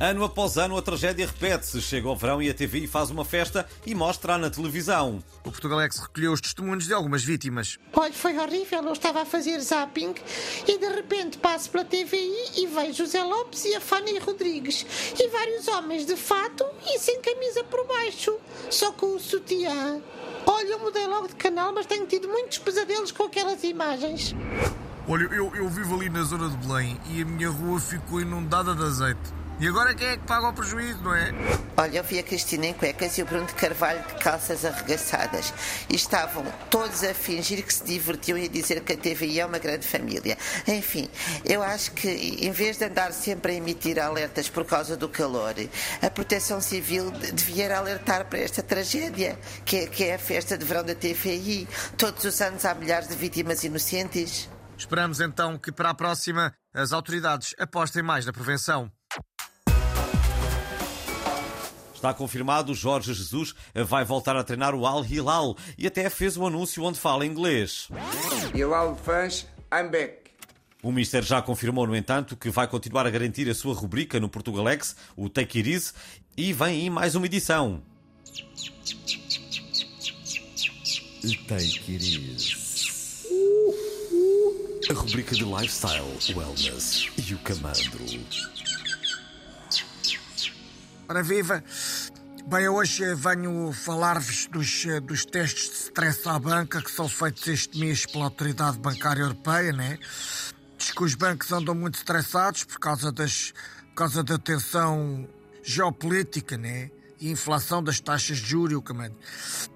Ano após ano, a tragédia repete-se. Chega ao verão e a TVI faz uma festa e mostra na televisão. O Portugalex recolheu os testemunhos de algumas vítimas. Olha, foi horrível. Eu estava a fazer zapping e de repente passo pela TVI e vejo José Lopes e a Fanny Rodrigues e vários homens de fato e sem camisa por baixo, só com o sutiã. Olha, eu mudei logo de canal, mas tenho tido muitos pesadelos com aquelas imagens. Olha, eu, eu vivo ali na zona de Belém e a minha rua ficou inundada de azeite. E agora quem é que paga o prejuízo, não é? Olha, eu vi a Cristina em cuecas e o Bruno de Carvalho de calças arregaçadas. E estavam todos a fingir que se divertiam e a dizer que a TVI é uma grande família. Enfim, eu acho que em vez de andar sempre a emitir alertas por causa do calor, a Proteção Civil devia alertar para esta tragédia, que é, que é a festa de verão da TVI. Todos os anos há milhares de vítimas inocentes. Esperamos então que para a próxima as autoridades apostem mais na prevenção. Está confirmado, Jorge Jesus vai voltar a treinar o Al Hilal e até fez um anúncio onde fala inglês. Hilal fans, I'm back. O Mister já confirmou, no entanto, que vai continuar a garantir a sua rubrica no Portugalex, o Take It Easy, e vem aí mais uma edição. Take It Easy. A rubrica de lifestyle, wellness e o camandro. Ora viva! Bem, hoje venho falar-vos dos, dos testes de stress à banca que são feitos este mês pela Autoridade Bancária Europeia, né? Diz que os bancos andam muito estressados por causa, das, por causa da tensão geopolítica, né? E inflação das taxas de juros, comando.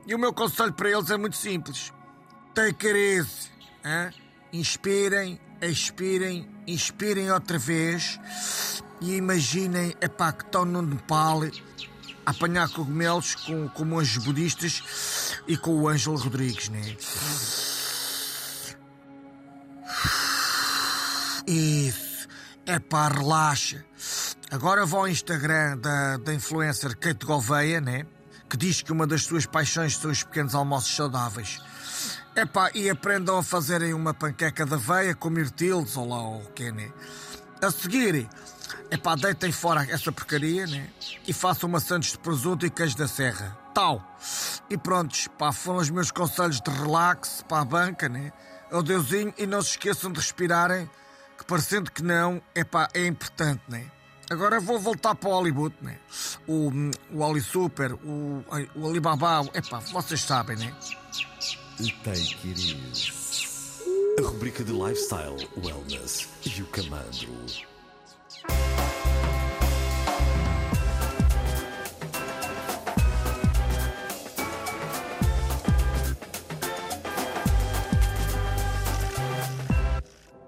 E o meu conselho para eles é muito simples. Take it hein? Inspirem, expirem, inspirem outra vez e imaginem epá, que estão no Nepal a apanhar cogumelos com, com budistas e com o Ângelo Rodrigues, né? Isso. É pá, relaxa. Agora vou ao Instagram da, da influencer Kate Gouveia, né? Que diz que uma das suas paixões são os pequenos almoços saudáveis. Epá, e aprendam a fazerem uma panqueca de aveia com mirtilos ou lá o que né? A seguir, epá, deitem fora essa porcaria, né? E façam maçãs de presunto e queijo da serra. Tal. E prontos, pá, foram os meus conselhos de relax para a banca, né? Adeusinho e não se esqueçam de respirarem, que parecendo que não, epá, é importante, né? Agora vou voltar para o Hollywood, né? O, o Oli Super, o, o Alibaba, epá, vocês sabem, né? Take It Easy. A rubrica de lifestyle, wellness e o camandro.